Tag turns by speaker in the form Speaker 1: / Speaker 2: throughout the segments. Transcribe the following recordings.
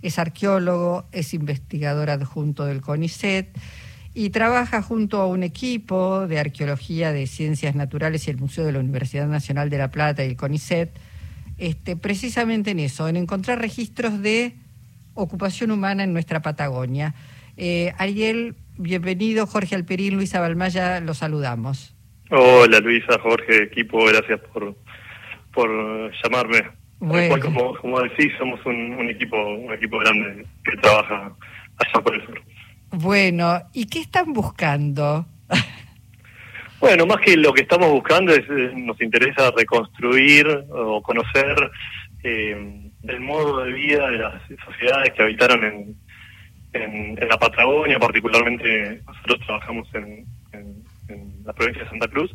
Speaker 1: Es arqueólogo, es investigador adjunto del CONICET y trabaja junto a un equipo de arqueología de ciencias naturales y el Museo de la Universidad Nacional de La Plata y el CONICET, este, precisamente en eso, en encontrar registros de ocupación humana en nuestra Patagonia. Eh, Ariel, bienvenido. Jorge Alperín, Luisa Balmaya, los saludamos.
Speaker 2: Hola Luisa, Jorge, equipo, gracias por, por llamarme. Bueno. como, como decís, somos un, equipo un equipo grande que trabaja allá por el sur.
Speaker 1: Bueno, ¿y qué están buscando?
Speaker 2: bueno, más que lo que estamos buscando es eh, nos interesa reconstruir o conocer eh, el modo de vida de las sociedades que habitaron en, en, la Patagonia, particularmente nosotros trabajamos en, la provincia de Santa Cruz.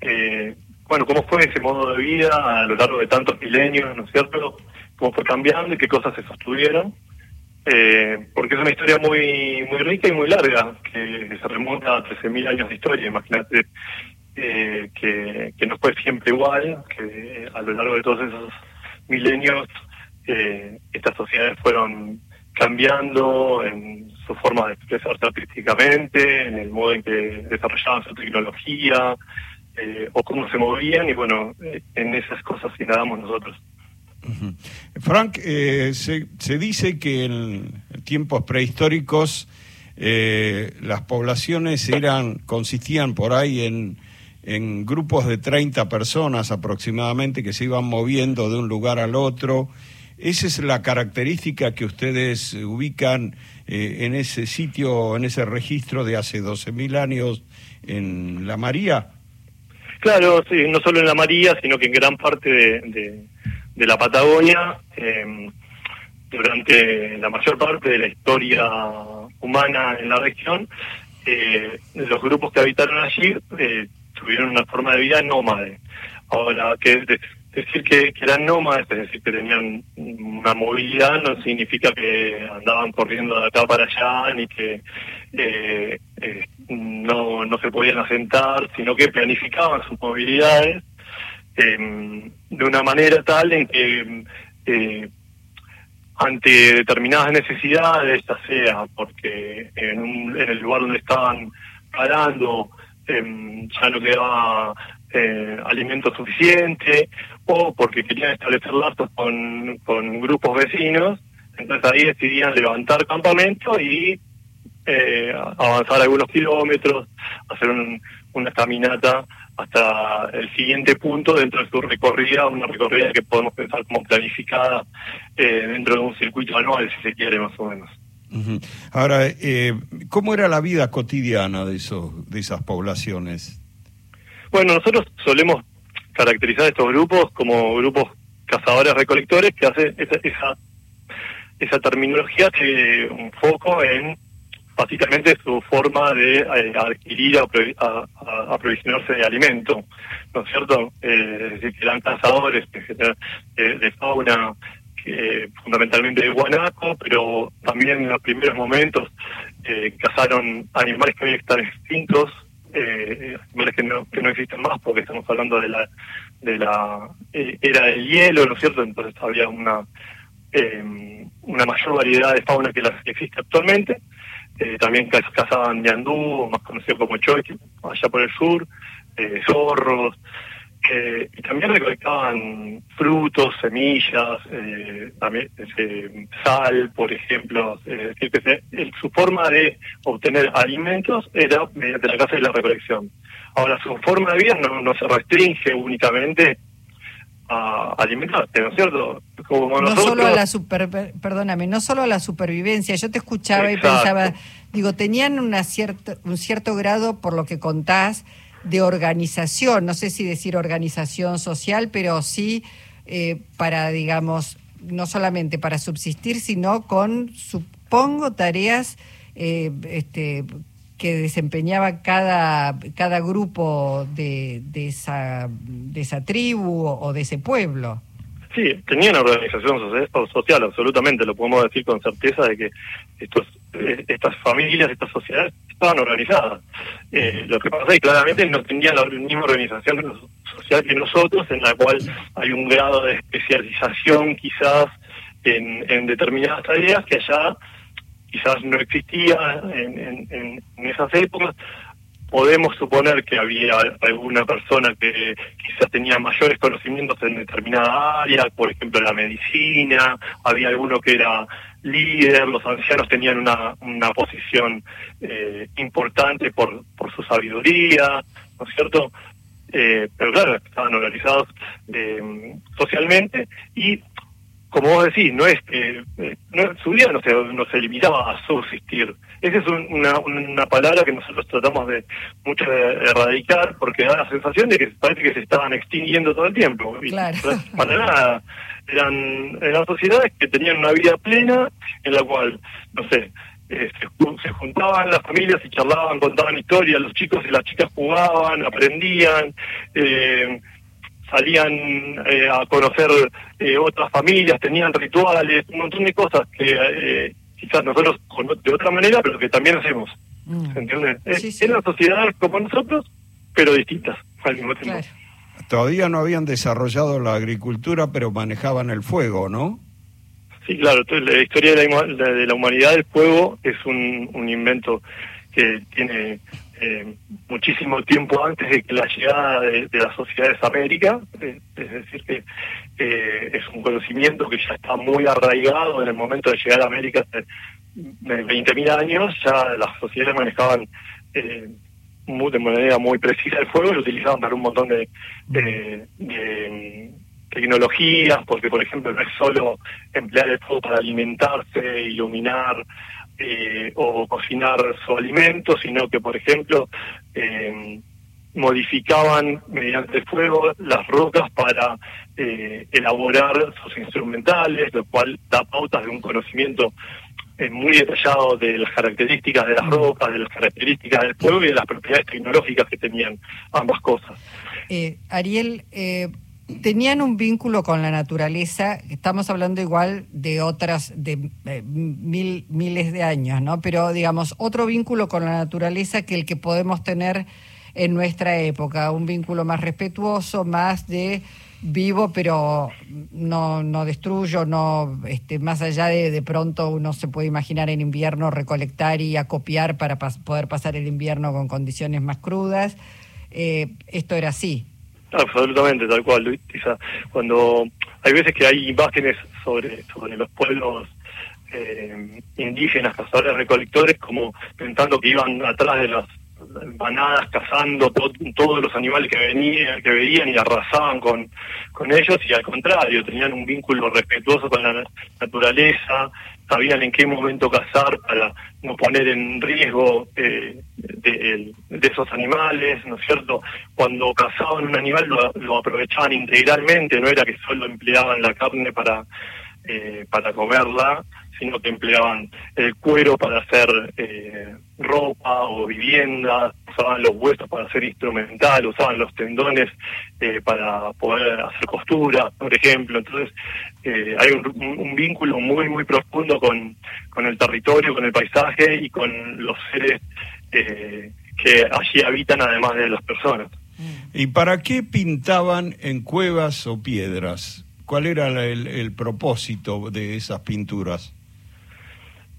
Speaker 2: Eh, bueno, cómo fue ese modo de vida a lo largo de tantos milenios, ¿no es cierto? Cómo fue cambiando y qué cosas se sostuvieron. Eh, porque es una historia muy muy rica y muy larga, que, se remonta a 13.000 años de historia. Imagínate eh, que, que no fue siempre igual, que a lo largo de todos esos milenios eh, estas sociedades fueron cambiando en su forma de expresarse artísticamente, en el modo en que desarrollaban su tecnología, eh, o cómo se movían, y bueno, eh, en esas cosas nadamos nosotros.
Speaker 3: Frank, eh, se, se, dice que en tiempos prehistóricos las poblaciones eran consistían por ahí en, en grupos de 30 personas aproximadamente que se iban moviendo de un lugar al otro esa es la característica que ustedes ubican eh, en ese sitio, en ese registro de hace 12.000 años en La María.
Speaker 2: Claro, sí, no solo en La María, sino que en gran parte de, la Patagonia, em, durante la mayor parte de la historia humana en la región, eh, los grupos que habitaron allí eh, tuvieron una forma de vida nómade. Ahora, que decir que, eran nómadas, es decir, que tenían una movilidad, no significa que andaban corriendo de acá para allá, ni que eh, eh, no, no se podían asentar, sino que planificaban sus movilidades em, de una manera tal en que eh, ante determinadas necesidades, ya sea porque en, en el lugar donde estaban parando em, ya no quedaba eh, alimento suficiente o porque querían establecer lazos con, con grupos vecinos, entonces ahí decidían levantar campamento y eh, avanzar algunos kilómetros, hacer una caminata hasta el siguiente punto dentro de su recorrida, una recorrida que podemos pensar como planificada eh, dentro de un circuito anual, si se quiere, más o menos.
Speaker 3: Ahora, eh, ¿cómo era la vida cotidiana de, esos, de esas poblaciones?
Speaker 2: Bueno, nosotros solemos caracterizar estos grupos como grupos cazadores recolectores que hace esa, esa, esa terminología tiene un foco en básicamente su forma de eh, adquirir aprovisionarse de alimento, ¿no es cierto? Eh, es decir, que eran cazadores de, fauna, fundamentalmente de guanaco, pero también en los primeros momentos eh, cazaron animales que hoy están extintos, eh, que no, que no existen más porque estamos hablando de la de la eh, era del hielo, ¿no es cierto? Entonces había una eh, una mayor variedad de fauna que la que existe actualmente. Eh, también cazaban ñandú, más conocido como choque, allá por el sur, eh, zorros, eh, y también recolectaban frutos, semillas, eh, también sal, por ejemplo. su forma de obtener alimentos era mediante la casa de la recolección. Ahora, su forma de vida no se restringe únicamente a alimentarse, ¿no es cierto?
Speaker 1: Como no solo a la super, perdóname, no solo a la supervivencia. Yo te escuchaba y pensaba, digo, tenían una cierta, un cierto grado, por lo que contás, de organización, no sé si decir organización social, pero sí eh, para, digamos, no solamente para subsistir, sino con, supongo, tareas eh, este, que desempeñaba cada, cada grupo de, de, esa, de esa tribu o de ese pueblo.
Speaker 2: Sí, tenían una organización social, absolutamente, lo podemos decir con certeza de que estos, eh, estas familias, estas sociedades estaban organizadas. Eh, lo que pasa es que claramente no tenían la misma organización social que nosotros, en la cual hay un grado de especialización quizás en, determinadas tareas que allá quizás no existía en, en, esas épocas. Podemos suponer que había alguna persona que quizás tenía mayores conocimientos en determinada área, por ejemplo la medicina, había alguno que era líder, los ancianos tenían una, una posición eh, importante por, por su sabiduría, ¿no es cierto? Eh, pero claro, estaban organizados eh, socialmente y como vos decís, no es que eh, su vida no se, no se limitaba a subsistir. Esa es una, una palabra que nosotros tratamos de mucho de erradicar porque da la sensación de que parece que se estaban extinguiendo todo el tiempo.
Speaker 1: Claro.
Speaker 2: Para nada. Eran, eran sociedades que tenían una vida plena en la cual, no sé, eh, se, juntaban las familias y charlaban, contaban historias, los chicos y las chicas jugaban, aprendían, eh, salían eh, a conocer otras familias, tenían rituales, un montón de cosas que quizás nosotros de otra manera, pero que también hacemos. Mm. ¿Se entiende? Eran sociedades como nosotros, pero distintas al mismo tiempo.
Speaker 3: Todavía no habían desarrollado la agricultura, pero manejaban el fuego, ¿no?
Speaker 2: Sí, claro, la historia de la, de la humanidad del fuego es un, un invento que tiene eh, muchísimo tiempo antes de que la llegada de, las sociedades América, eh, es decir, que eh, es un conocimiento que ya está muy arraigado en el momento de llegar a América hace 20.000 años, ya las sociedades manejaban de manera muy precisa el fuego y lo utilizaban para un montón de, de tecnologías, porque por ejemplo no es solo emplear el fuego para alimentarse, iluminar eh, o cocinar su alimento, sino que por ejemplo eh, modificaban mediante fuego las rocas para eh, elaborar sus instrumentales, lo cual da pautas de un conocimiento muy detallado de las características de las rocas, de las características del fuego y de las propiedades tecnológicas que tenían ambas cosas.
Speaker 1: Ariel, tenían un vínculo con la naturaleza, estamos hablando igual de otras, de eh, mil, miles de años, ¿no? Pero digamos, otro vínculo con la naturaleza que el que podemos tener en nuestra época, un vínculo más respetuoso, más de vivo, pero no, no destruyo, no, este, más allá de de pronto uno se puede imaginar en invierno recolectar y acopiar para poder pasar el invierno con condiciones más crudas. Eh, esto era así.
Speaker 2: Absolutamente, tal cual, Luis. Cuando hay veces que hay imágenes sobre, sobre los pueblos eh, indígenas, cazadores, recolectores, como pensando que iban atrás de las manadas cazando todos los animales que venían, que veían y arrasaban con, con ellos y al contrario, tenían un vínculo respetuoso con la naturaleza, sabían en qué momento cazar para no poner en riesgo eh, de, esos animales, ¿no es cierto? Cuando cazaban un animal lo, aprovechaban integralmente, no era que solo empleaban la carne para, eh, para comerla, sino que empleaban el cuero para hacer eh, ropa o viviendas, usaban los huesos para hacer instrumental, usaban los tendones eh, para poder hacer costura, por ejemplo. Entonces eh, hay un, vínculo muy, muy profundo con, con el territorio, con el paisaje y con los seres que allí habitan además de las personas.
Speaker 3: ¿Y para qué pintaban en cuevas o piedras? ¿Cuál era el propósito de esas pinturas?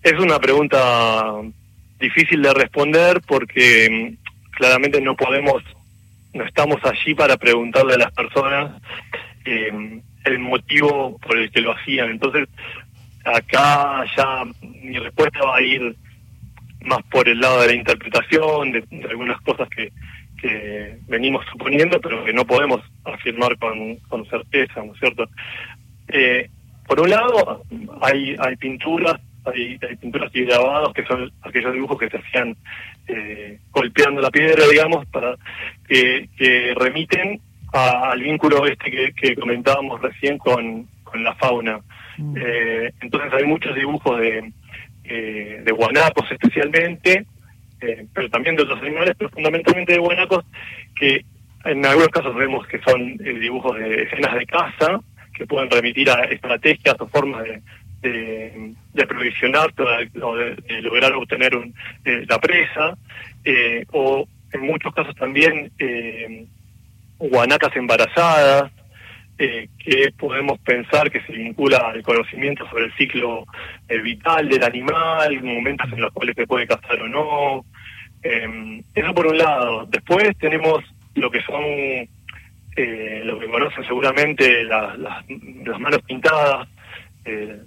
Speaker 2: Es una pregunta difícil de responder porque mm, claramente no podemos, no estamos allí para preguntarle a las personas eh, el motivo por el que lo hacían. Entonces, acá ya mi respuesta va a ir más por el lado de la interpretación, de, algunas cosas que, que venimos suponiendo, pero que no podemos afirmar con, con certeza, ¿no es cierto? Eh, por un lado, hay, hay pinturas hay, pinturas y grabados que son aquellos dibujos que se hacían eh, golpeando la piedra, digamos, para que, remiten al vínculo este que, comentábamos recién con, la fauna. Mm. Eh, entonces hay muchos dibujos de, eh, de guanacos especialmente, pero también de otros animales, pero fundamentalmente de guanacos, que en algunos casos vemos que son dibujos de escenas de caza, que pueden remitir a estrategias o formas de, de, de provisionar o de, lograr obtener un, eh, la presa, eh, o en muchos casos también eh, guanacas embarazadas, eh, que podemos pensar que se vincula al conocimiento sobre el ciclo vital del animal, momentos en los cuales se puede cazar o no. Eh, eso por un lado. Después tenemos lo que son, eh, lo que conocen seguramente las, manos pintadas,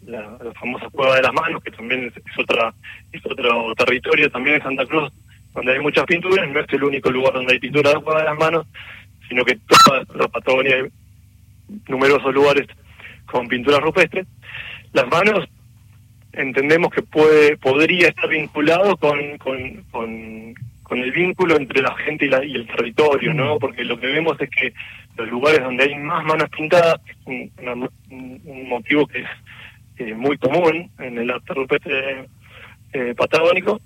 Speaker 2: la, famosa cueva de las manos, que también es, es, otra es otro territorio también en Santa Cruz, donde hay muchas pinturas, no es el único lugar donde hay pintura de la cueva de las manos, sino que toda la Patagonia hay numerosos lugares con pinturas rupestres. Las manos entendemos que puede podría estar vinculado con, con, con, el vínculo entre la gente y, la, y, el territorio, ¿no? Mm. Porque lo que vemos es que los lugares donde hay más manos pintadas, un, un motivo que es eh, muy común en el arte rupestre eh, patagónico,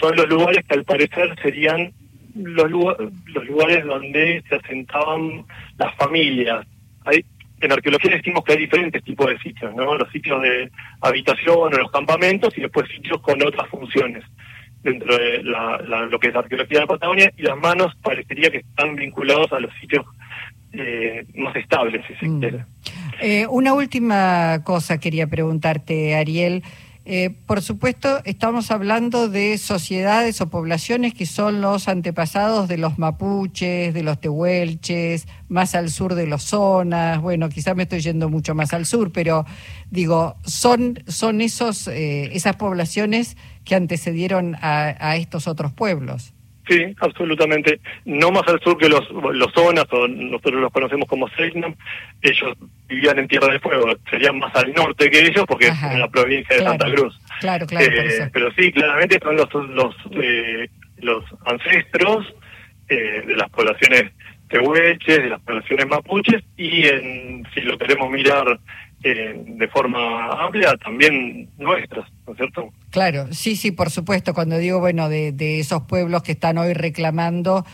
Speaker 2: son los lugares que al parecer serían los, los lugares donde se asentaban las familias. Hay, en arqueología decimos que hay diferentes tipos de sitios, ¿no? Los sitios de habitación o los campamentos y después sitios con otras funciones dentro de la, lo que es la arqueología de la Patagonia y las manos parecería que están vinculados a los sitios eh, más estables, si se mm. quiere.
Speaker 1: Eh, una última cosa quería preguntarte, Ariel. Eh, por supuesto, estamos hablando de sociedades o poblaciones que son los antepasados de los mapuches, de los tehuelches, más al sur de los zonas. Bueno, quizás me estoy yendo mucho más al sur, pero digo, son, son esos, eh, esas poblaciones que antecedieron a estos otros pueblos.
Speaker 2: Sí, absolutamente. No más al sur que los, los zonas, o nosotros los conocemos como Segnam, ellos vivían en Tierra del Fuego, serían más al norte que ellos porque es en la provincia de Santa Cruz.
Speaker 1: Claro, claro.
Speaker 2: Eh, pero sí, claramente son los, los, eh, los ancestros eh, de las poblaciones tehuelches, de las poblaciones mapuches, y en, si lo queremos mirar eh, de forma amplia, también nuestras, ¿no es cierto?
Speaker 1: Claro, sí, sí, por supuesto, cuando digo, bueno, de, de esos pueblos que están hoy reclamando,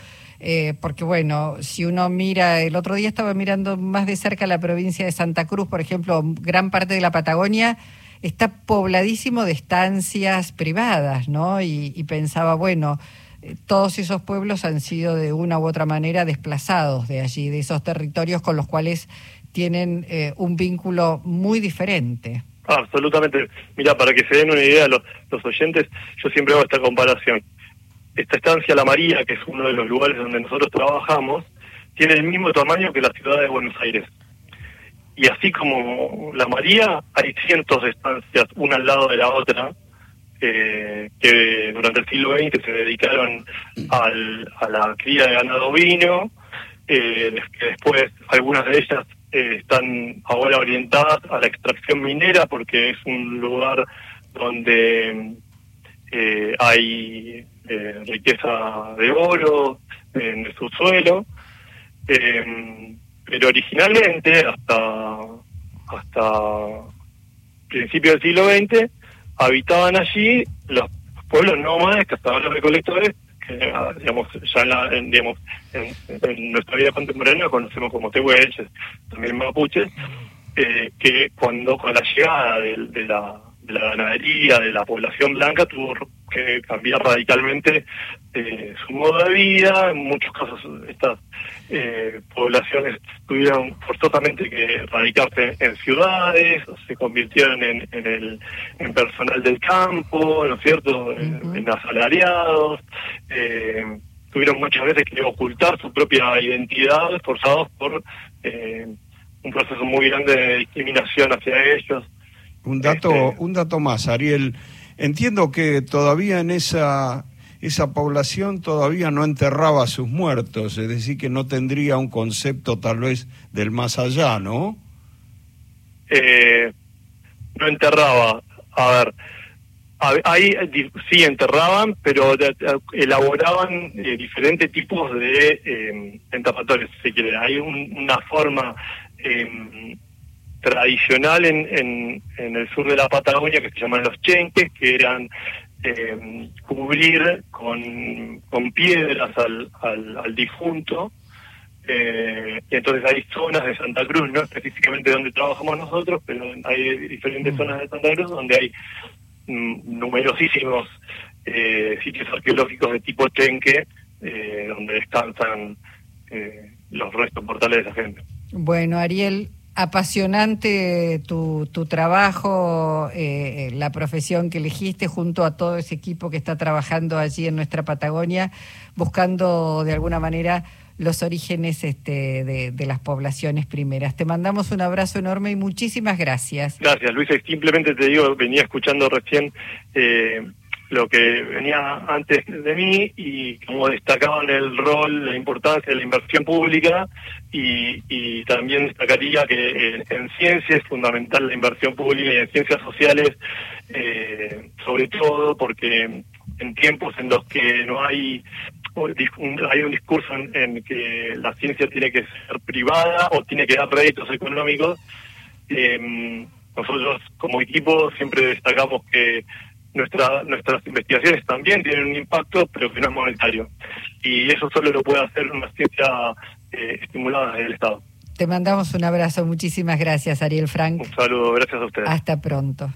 Speaker 1: eh, porque bueno, si uno mira, el otro día estaba mirando más de cerca la provincia de Santa Cruz, por ejemplo, gran parte de la Patagonia está pobladísimo de estancias privadas, ¿no? Y, pensaba, bueno, eh, todos esos pueblos han sido de una u otra manera desplazados de allí, de esos territorios con los cuales tienen eh, un vínculo muy diferente.
Speaker 2: absolutamente. Mira, para que se den una idea los, los oyentes, yo siempre hago esta comparación. Esta estancia La María, que es uno de los lugares donde nosotros trabajamos, tiene el mismo tamaño que la ciudad de Buenos Aires. Y así como La María, hay cientos de estancias, una al lado de la otra, eh, que durante el siglo XX se dedicaron al, a la cría de ganado vino, eh, que después algunas de ellas eh, están ahora orientadas a la extracción minera porque es un lugar donde eh, hay eh, riqueza de oro en el subsuelo, pero originalmente hasta hasta principios del siglo XX habitaban allí los pueblos nómades, cazadores recolectores que digamos ya en, la, digamos, en, nuestra vida contemporánea conocemos como tehuelches, también mapuches, eh, que cuando con la llegada de, la, de la ganadería, de la población blanca, tuvo que cambiar radicalmente eh, su modo de vida. En muchos casos estas eh, poblaciones tuvieron forzosamente que radicarse en ciudades, se convirtieron en, en, el, en personal del campo, ¿no es cierto?, en, asalariados. Eh, tuvieron muchas veces que ocultar su propia identidad, forzados por eh, un proceso muy grande de discriminación hacia ellos.
Speaker 3: Un dato, este, un dato más, Ariel. Entiendo que todavía en esa esa población todavía no enterraba a sus muertos, es decir, que no tendría un concepto tal vez del más allá, ¿no?
Speaker 2: Eh, no enterraba. A ver, ahí sí enterraban, pero elaboraban eh, diferentes tipos de eh, si quiere. Hay una forma em, tradicional en, en, en, el sur de la Patagonia que se llaman los chenques, que eran eh, cubrir con, con piedras al, al, difunto. Eh, y entonces hay zonas de Santa Cruz, no específicamente donde trabajamos nosotros, pero hay diferentes mm. zonas de Santa Cruz donde hay mm, numerosísimos eh, sitios arqueológicos de tipo Chenque, donde descansan los restos mortales de esa gente.
Speaker 1: Bueno, Ariel, apasionante tu, tu trabajo, eh, la profesión que elegiste junto a todo ese equipo que está trabajando allí en nuestra Patagonia, buscando de alguna manera los orígenes este, de, las poblaciones primeras. Te mandamos un abrazo enorme y muchísimas gracias.
Speaker 2: Gracias, Luis. Simplemente te digo, venía escuchando recién eh, lo que venía antes de mí y como destacaban el rol, la importancia de la inversión pública y, también destacaría que en, ciencia es fundamental la inversión pública y en ciencias sociales eh, sobre todo porque en tiempos en los que no hay hay un discurso en, que la ciencia tiene que ser privada o tiene que dar réditos económicos. Eh, nosotros como equipo siempre destacamos que nuestra, nuestras investigaciones también tienen un impacto, pero que no es monetario. Y eso solo lo puede hacer una ciencia eh, estimulada desde el Estado.
Speaker 1: Te mandamos un abrazo. Muchísimas gracias, Ariel Frank.
Speaker 2: Un saludo. Gracias a ustedes.
Speaker 1: Hasta pronto.